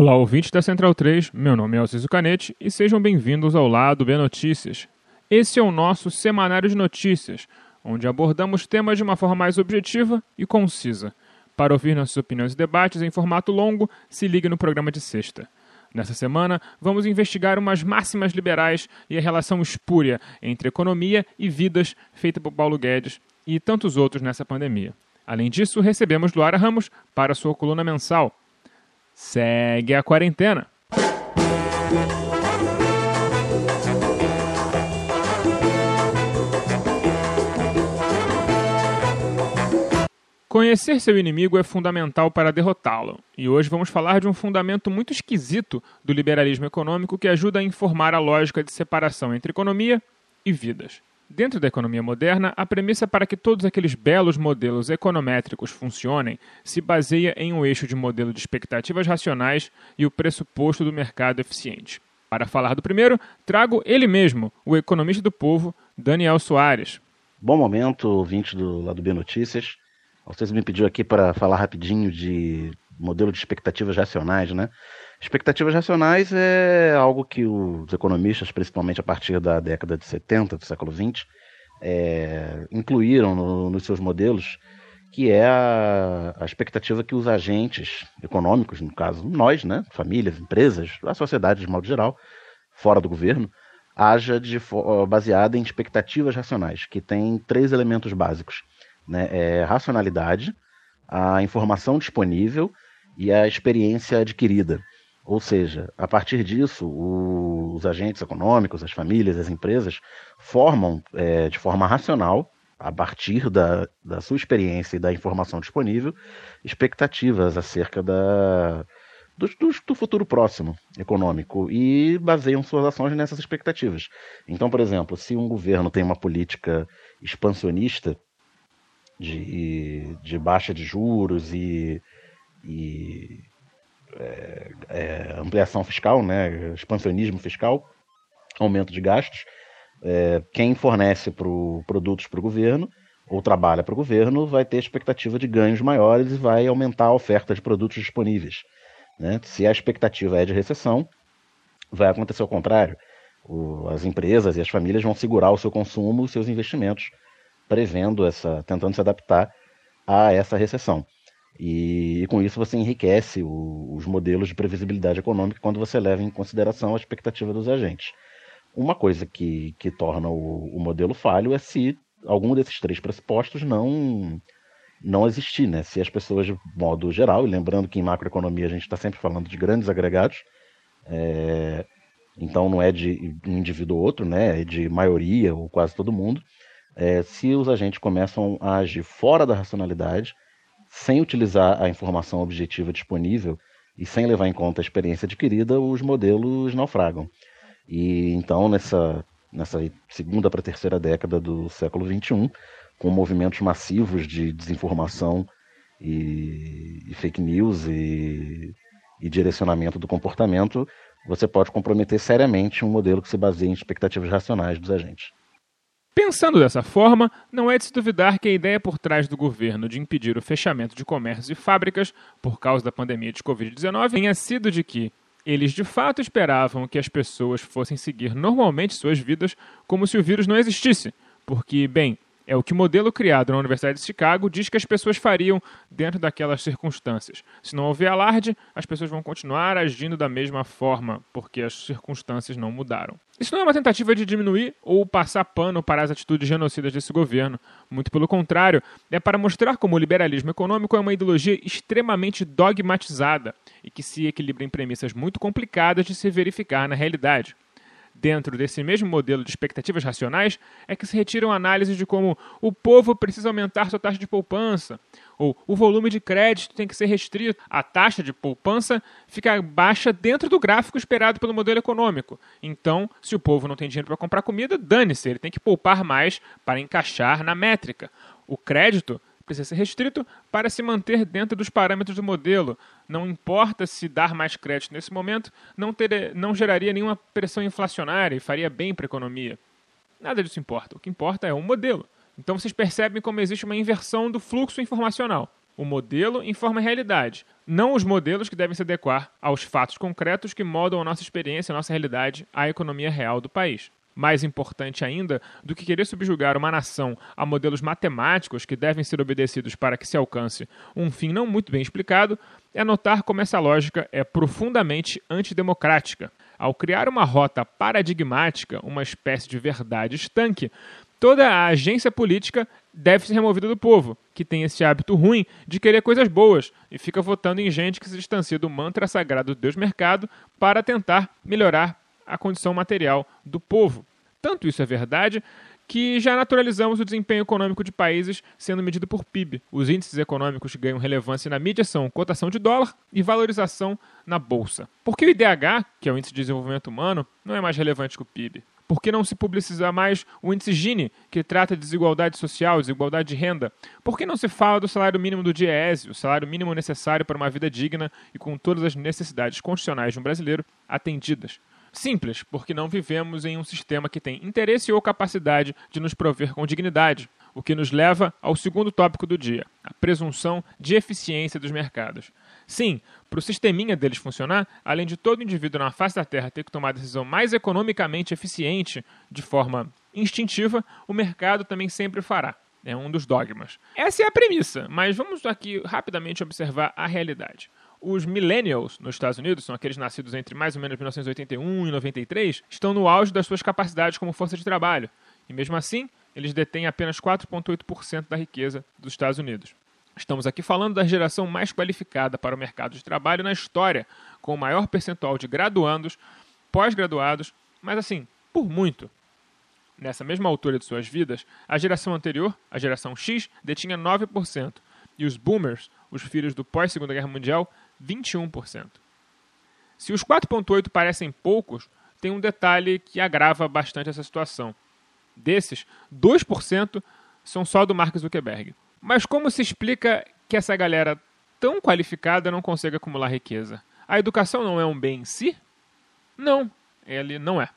Olá, ouvintes da Central 3, meu nome é Alciso Canete e sejam bem-vindos ao Lado B Notícias. Esse é o nosso semanário de notícias, onde abordamos temas de uma forma mais objetiva e concisa. Para ouvir nossas opiniões e debates em formato longo, se ligue no programa de sexta. Nessa semana, vamos investigar umas máximas liberais e a relação espúria entre economia e vidas feita por Paulo Guedes e tantos outros nessa pandemia. Além disso, recebemos Luara Ramos para sua coluna mensal segue a quarentena. Conhecer seu inimigo é fundamental para derrotá-lo, e hoje vamos falar de um fundamento muito esquisito do liberalismo econômico que ajuda a informar a lógica de separação entre economia e vidas. Dentro da economia moderna, a premissa para que todos aqueles belos modelos econométricos funcionem se baseia em um eixo de modelo de expectativas racionais e o pressuposto do mercado eficiente. Para falar do primeiro, trago ele mesmo, o economista do povo, Daniel Soares. Bom momento, ouvinte do Lado B Notícias. Vocês me pediu aqui para falar rapidinho de modelo de expectativas racionais, né? Expectativas racionais é algo que os economistas, principalmente a partir da década de 70 do século XX, é, incluíram no, nos seus modelos, que é a, a, expectativa que os agentes econômicos, no caso nós, né, famílias, empresas, a sociedade de modo geral, fora do governo, haja de, baseada em expectativas racionais, que tem três elementos básicos. Né? É racionalidade, a informação disponível e a experiência adquirida. Ou seja, a partir disso, o, os agentes econômicos, as famílias, as empresas formam é, de forma racional, a partir da, da sua experiência e da informação disponível, expectativas acerca da, do, do, do, futuro próximo econômico e baseiam suas ações nessas expectativas. Então, por exemplo, se um governo tem uma política expansionista de, de baixa de juros e, e é, é, ampliação fiscal, né, expansionismo fiscal, aumento de gastos. É, quem fornece pro, produtos para o governo ou trabalha para o governo vai ter expectativa de ganhos maiores e vai aumentar a oferta de produtos disponíveis. Né? Se a expectativa é de recessão, vai acontecer o contrário. O, as empresas e as famílias vão segurar o seu consumo, os seus investimentos, prevendo essa, tentando se adaptar a essa recessão. E, com isso você enriquece o, os modelos de previsibilidade econômica quando você leva em consideração a expectativa dos agentes. Uma coisa que, que torna o, o modelo falho é se algum desses três pressupostos não não existir, né? Se as pessoas, de modo geral, e lembrando que em macroeconomia a gente está sempre falando de grandes agregados, é, então não é de um indivíduo ou outro, né? É de maioria ou quase todo mundo. É, se os agentes começam a agir fora da racionalidade, sem utilizar a informação objetiva disponível e sem levar em conta a experiência adquirida, os modelos naufragam. E então, nessa, nessa segunda para terceira década do século XXI, com movimentos massivos de desinformação e, e fake news e, e direcionamento do comportamento, você pode comprometer seriamente um modelo que se baseia em expectativas racionais dos agentes. Pensando dessa forma, não é de se duvidar que a ideia por trás do governo de impedir o fechamento de comércios e fábricas por causa da pandemia de Covid-19 tenha sido de que eles de fato esperavam que as pessoas fossem seguir normalmente suas vidas como se o vírus não existisse, porque, bem, é o que o modelo criado na Universidade de Chicago diz que as pessoas fariam dentro daquelas circunstâncias. Se não houver alarde, as pessoas vão continuar agindo da mesma forma, porque as circunstâncias não mudaram. Isso não é uma tentativa de diminuir ou passar pano para as atitudes genocidas desse governo. Muito pelo contrário, é para mostrar como o liberalismo econômico é uma ideologia extremamente dogmatizada e que se equilibra em premissas muito complicadas de se verificar na realidade dentro desse mesmo modelo de expectativas racionais é que se retiram análises de como o povo precisa aumentar sua taxa de poupança, ou o volume de crédito tem que ser restrito, a taxa de poupança fica baixa dentro do gráfico esperado pelo modelo econômico. Então, se o povo não tem dinheiro para comprar comida, dane-se, ele tem que poupar mais para encaixar na métrica. O crédito precisa ser restrito para se manter dentro dos parâmetros do modelo. Não importa se dar mais crédito nesse momento, não, ter, não geraria nenhuma pressão inflacionária e faria bem para a economia. Nada disso importa. O que importa é o modelo. Então vocês percebem como existe uma inversão do fluxo informacional. O modelo informa a realidade, não os modelos que devem se adequar aos fatos concretos que moldam a nossa experiência, a nossa realidade, a economia real do país. Mais importante ainda do que querer subjugar uma nação a modelos matemáticos que devem ser obedecidos para que se alcance um fim não muito bem explicado, é notar como essa lógica é profundamente antidemocrática. Ao criar uma rota paradigmática, uma espécie de verdade estanque, toda a agência política deve ser removida do povo, que tem esse hábito ruim de querer coisas boas e fica votando em gente que se distancia do mantra sagrado do Deus Mercado para tentar melhorar a condição material do povo. Tanto isso é verdade que já naturalizamos o desempenho econômico de países sendo medido por PIB. Os índices econômicos que ganham relevância na mídia são cotação de dólar e valorização na bolsa. Porque o IDH, que é o Índice de Desenvolvimento Humano, não é mais relevante que o PIB? Por que não se publiciza mais o índice Gini, que trata de desigualdade social, desigualdade de renda? Por que não se fala do salário mínimo do DIEESE, o salário mínimo necessário para uma vida digna e com todas as necessidades constitucionais de um brasileiro atendidas? Simples, porque não vivemos em um sistema que tem interesse ou capacidade de nos prover com dignidade, o que nos leva ao segundo tópico do dia, a presunção de eficiência dos mercados. Sim, para o sisteminha deles funcionar, além de todo indivíduo na face da Terra ter que tomar a decisão mais economicamente eficiente de forma instintiva, o mercado também sempre fará. É um dos dogmas. Essa é a premissa, mas vamos aqui rapidamente observar a realidade. Os millennials nos Estados Unidos, são aqueles nascidos entre mais ou menos 1981 e 93, estão no auge das suas capacidades como força de trabalho. E mesmo assim, eles detêm apenas 4,8% da riqueza dos Estados Unidos. Estamos aqui falando da geração mais qualificada para o mercado de trabalho na história, com o maior percentual de graduandos, pós-graduados, mas assim, por muito. Nessa mesma altura de suas vidas, a geração anterior, a geração X, detinha 9%, e os boomers, os filhos do pós-Segunda Guerra Mundial, 21%. Se os 4,8 parecem poucos, tem um detalhe que agrava bastante essa situação. Desses, 2% são só do Mark Zuckerberg. Mas como se explica que essa galera tão qualificada não consegue acumular riqueza? A educação não é um bem em si? Não, ele não é.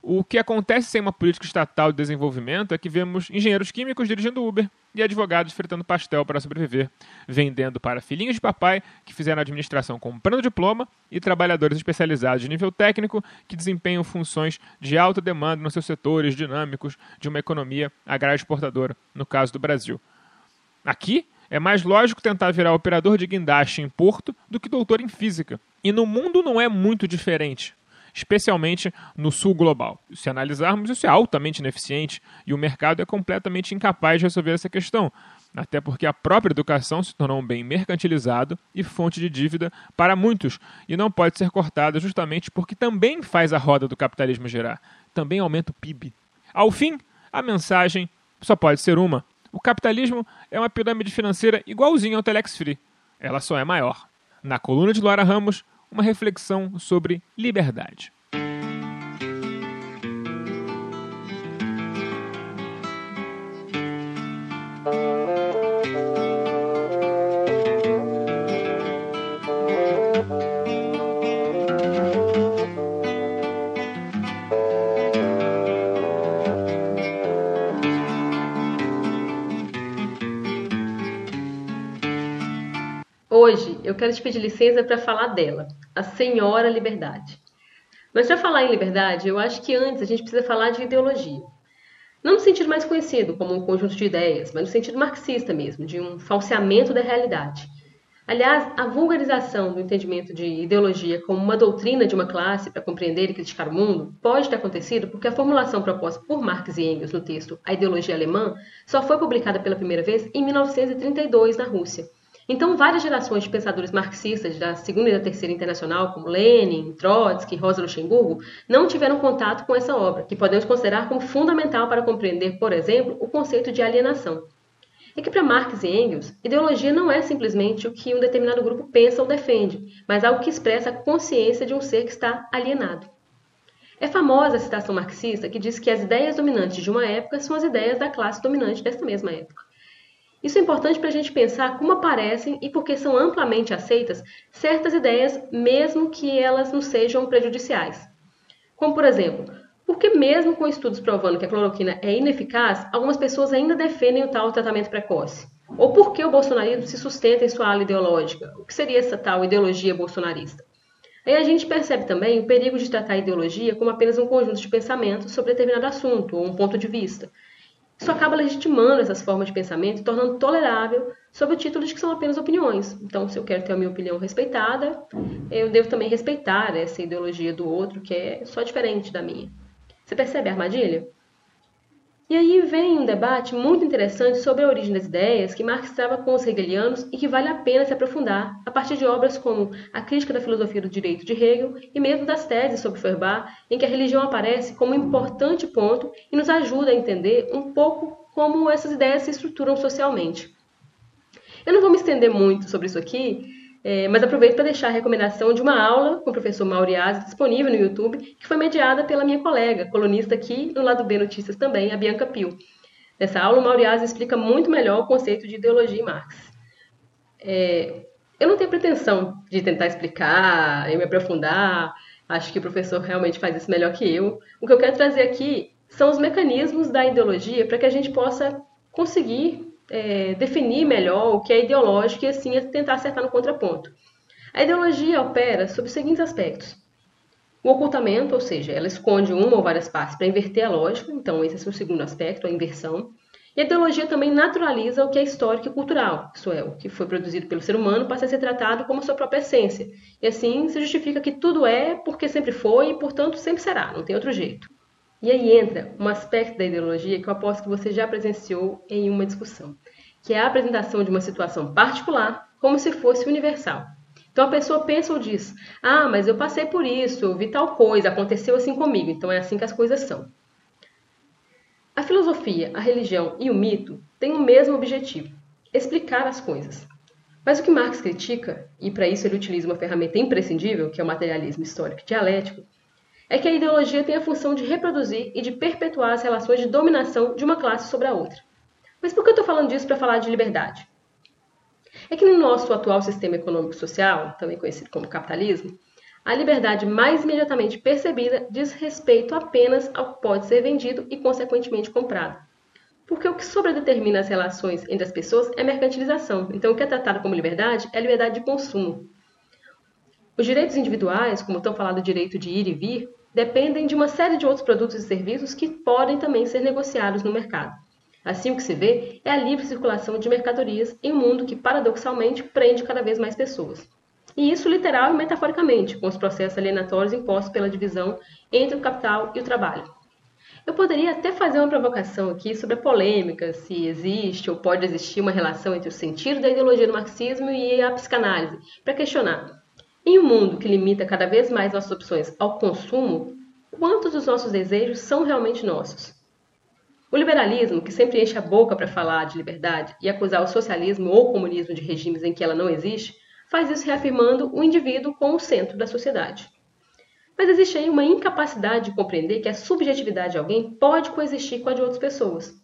O que acontece sem uma política estatal de desenvolvimento é que vemos engenheiros químicos dirigindo Uber e advogados fritando pastel para sobreviver, vendendo para filhinhos de papai que fizeram administração comprando diploma e trabalhadores especializados de nível técnico que desempenham funções de alta demanda nos seus setores dinâmicos de uma economia agrária exportadora, no caso do Brasil. Aqui, é mais lógico tentar virar operador de guindaste em porto do que doutor em física. E no mundo não é muito diferente especialmente no sul global. Se analisarmos, isso é altamente ineficiente e o mercado é completamente incapaz de resolver essa questão, até porque a própria educação se tornou um bem mercantilizado e fonte de dívida para muitos, e não pode ser cortada justamente porque também faz a roda do capitalismo girar, também aumenta o PIB. Ao fim, a mensagem só pode ser uma: o capitalismo é uma pirâmide financeira igualzinha ao Telex Free, ela só é maior. Na coluna de Laura Ramos, uma reflexão sobre liberdade. Hoje eu quero te pedir licença para falar dela, a Senhora Liberdade. Mas para falar em liberdade, eu acho que antes a gente precisa falar de ideologia. Não no sentido mais conhecido, como um conjunto de ideias, mas no sentido marxista mesmo, de um falseamento da realidade. Aliás, a vulgarização do entendimento de ideologia como uma doutrina de uma classe para compreender e criticar o mundo pode ter acontecido porque a formulação proposta por Marx e Engels no texto A Ideologia Alemã só foi publicada pela primeira vez em 1932 na Rússia então, várias gerações de pensadores marxistas da Segunda e da Terceira Internacional, como Lenin, Trotsky Rosa Luxemburgo, não tiveram contato com essa obra, que podemos considerar como fundamental para compreender, por exemplo, o conceito de alienação. É que para Marx e Engels, ideologia não é simplesmente o que um determinado grupo pensa ou defende, mas algo que expressa a consciência de um ser que está alienado. É famosa a citação marxista que diz que as ideias dominantes de uma época são as ideias da classe dominante desta mesma época. Isso é importante para a gente pensar como aparecem e porque são amplamente aceitas certas ideias, mesmo que elas não sejam prejudiciais. Como, por exemplo, porque mesmo com estudos provando que a cloroquina é ineficaz, algumas pessoas ainda defendem o tal tratamento precoce. Ou por que o bolsonarismo se sustenta em sua ala ideológica? O que seria essa tal ideologia bolsonarista? Aí a gente percebe também o perigo de tratar a ideologia como apenas um conjunto de pensamentos sobre determinado assunto ou um ponto de vista. Isso acaba legitimando essas formas de pensamento tornando tolerável sob o título de que são apenas opiniões. Então, se eu quero ter a minha opinião respeitada, eu devo também respeitar essa ideologia do outro, que é só diferente da minha. Você percebe a armadilha? E aí vem um debate muito interessante sobre a origem das ideias que Marx trava com os hegelianos e que vale a pena se aprofundar a partir de obras como A Crítica da Filosofia do Direito de Hegel e mesmo das teses sobre Feuerbach, em que a religião aparece como um importante ponto e nos ajuda a entender um pouco como essas ideias se estruturam socialmente. Eu não vou me estender muito sobre isso aqui, é, mas aproveito para deixar a recomendação de uma aula com o professor Mauriazzi disponível no YouTube, que foi mediada pela minha colega, colunista aqui no Lado B Notícias também, a Bianca Pio. Nessa aula, o Mauriazzi explica muito melhor o conceito de ideologia em Marx. É, eu não tenho pretensão de tentar explicar e me aprofundar, acho que o professor realmente faz isso melhor que eu. O que eu quero trazer aqui são os mecanismos da ideologia para que a gente possa conseguir é, definir melhor o que é ideológico e assim tentar acertar no contraponto. A ideologia opera sob os seguintes aspectos. O ocultamento, ou seja, ela esconde uma ou várias partes para inverter a lógica, então esse é o segundo aspecto, a inversão. E a ideologia também naturaliza o que é histórico e cultural, isso é, o que foi produzido pelo ser humano passa a ser tratado como sua própria essência. E assim se justifica que tudo é porque sempre foi e, portanto, sempre será, não tem outro jeito. E aí entra um aspecto da ideologia que eu aposto que você já presenciou em uma discussão, que é a apresentação de uma situação particular como se fosse universal. Então a pessoa pensa ou diz: Ah, mas eu passei por isso, eu vi tal coisa, aconteceu assim comigo, então é assim que as coisas são. A filosofia, a religião e o mito têm o mesmo objetivo: explicar as coisas. Mas o que Marx critica, e para isso ele utiliza uma ferramenta imprescindível, que é o materialismo histórico dialético, é que a ideologia tem a função de reproduzir e de perpetuar as relações de dominação de uma classe sobre a outra. Mas por que eu estou falando disso para falar de liberdade? É que no nosso atual sistema econômico-social, também conhecido como capitalismo, a liberdade mais imediatamente percebida diz respeito apenas ao que pode ser vendido e, consequentemente, comprado. Porque o que sobredetermina as relações entre as pessoas é mercantilização. Então, o que é tratado como liberdade é liberdade de consumo. Os direitos individuais, como estão falando direito de ir e vir, dependem de uma série de outros produtos e serviços que podem também ser negociados no mercado. Assim, o que se vê é a livre circulação de mercadorias em um mundo que, paradoxalmente, prende cada vez mais pessoas. E isso literal e metaforicamente, com os processos alienatórios impostos pela divisão entre o capital e o trabalho. Eu poderia até fazer uma provocação aqui sobre a polêmica se existe ou pode existir uma relação entre o sentido da ideologia do marxismo e a psicanálise, para questionar em um mundo que limita cada vez mais nossas opções ao consumo, quantos dos nossos desejos são realmente nossos? O liberalismo, que sempre enche a boca para falar de liberdade e acusar o socialismo ou o comunismo de regimes em que ela não existe, faz isso reafirmando o indivíduo como o centro da sociedade. Mas existe aí uma incapacidade de compreender que a subjetividade de alguém pode coexistir com a de outras pessoas.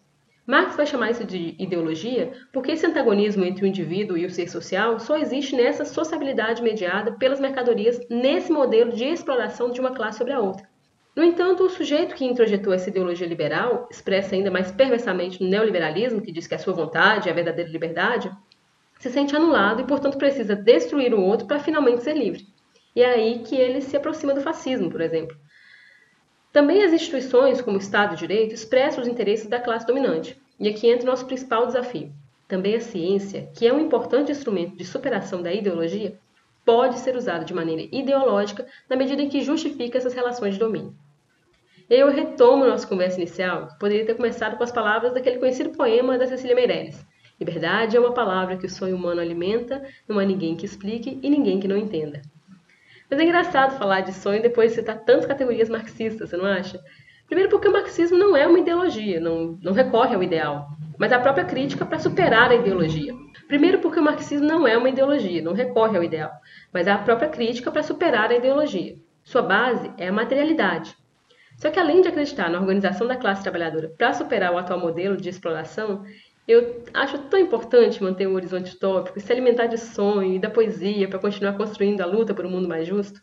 Marx vai chamar isso de ideologia porque esse antagonismo entre o indivíduo e o ser social só existe nessa sociabilidade mediada pelas mercadorias nesse modelo de exploração de uma classe sobre a outra. No entanto, o sujeito que introjetou essa ideologia liberal, expressa ainda mais perversamente no neoliberalismo, que diz que a sua vontade é a verdadeira liberdade, se sente anulado e, portanto, precisa destruir o outro para finalmente ser livre. E é aí que ele se aproxima do fascismo, por exemplo. Também as instituições, como o Estado de Direito, expressam os interesses da classe dominante. E aqui entra o nosso principal desafio. Também a ciência, que é um importante instrumento de superação da ideologia, pode ser usada de maneira ideológica na medida em que justifica essas relações de domínio. Eu retomo nossa conversa inicial, que poderia ter começado com as palavras daquele conhecido poema da Cecília Meirelles. Liberdade é uma palavra que o sonho humano alimenta, não há ninguém que explique e ninguém que não entenda. Mas é engraçado falar de sonho depois de citar tantas categorias marxistas, você não acha? Primeiro porque o marxismo não é uma ideologia, não, não recorre ao ideal, mas à própria crítica para superar a ideologia. Primeiro porque o marxismo não é uma ideologia, não recorre ao ideal, mas à própria crítica para superar a ideologia. Sua base é a materialidade. Só que além de acreditar na organização da classe trabalhadora para superar o atual modelo de exploração, eu acho tão importante manter um horizonte utópico, se alimentar de sonho e da poesia para continuar construindo a luta por um mundo mais justo.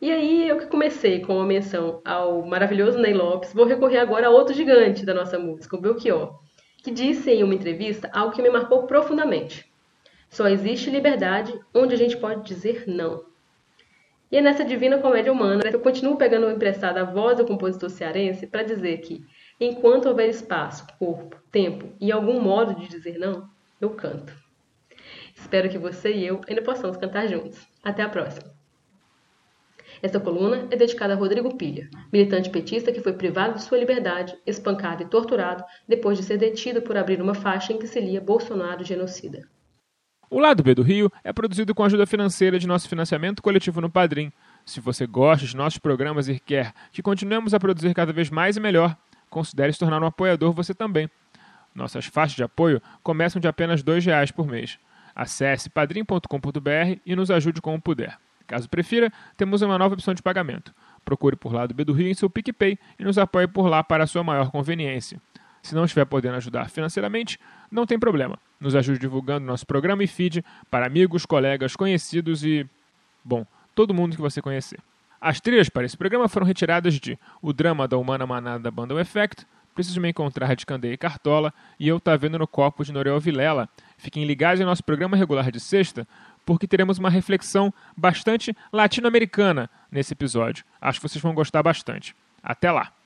E aí, eu que comecei com uma menção ao maravilhoso Ney Lopes, vou recorrer agora a outro gigante da nossa música, o Belchior, que disse em uma entrevista algo que me marcou profundamente. Só existe liberdade onde a gente pode dizer não. E é nessa divina comédia humana que eu continuo pegando emprestada a voz do compositor cearense para dizer que, enquanto houver espaço, corpo, tempo e algum modo de dizer não, eu canto. Espero que você e eu ainda possamos cantar juntos. Até a próxima! Esta coluna é dedicada a Rodrigo Pilha, militante petista que foi privado de sua liberdade, espancado e torturado depois de ser detido por abrir uma faixa em que se lia Bolsonaro genocida. O Lado B do Rio é produzido com a ajuda financeira de nosso financiamento coletivo no Padrim. Se você gosta de nossos programas e quer que continuemos a produzir cada vez mais e melhor, considere se tornar um apoiador você também. Nossas faixas de apoio começam de apenas R$ reais por mês. Acesse padrim.com.br e nos ajude como puder. Caso prefira, temos uma nova opção de pagamento. Procure por Lado B do Rio em seu PicPay e nos apoie por lá para a sua maior conveniência. Se não estiver podendo ajudar financeiramente, não tem problema. Nos ajude divulgando nosso programa e feed para amigos, colegas, conhecidos e. bom, todo mundo que você conhecer. As trilhas para esse programa foram retiradas de O Drama da Humana Manada da banda O Effect, Preciso Me Encontrar de Candeia e Cartola e Eu Tá Vendo no Copo de Norel Vilela. Fiquem ligados em nosso programa regular de sexta porque teremos uma reflexão bastante latino-americana nesse episódio. Acho que vocês vão gostar bastante. Até lá!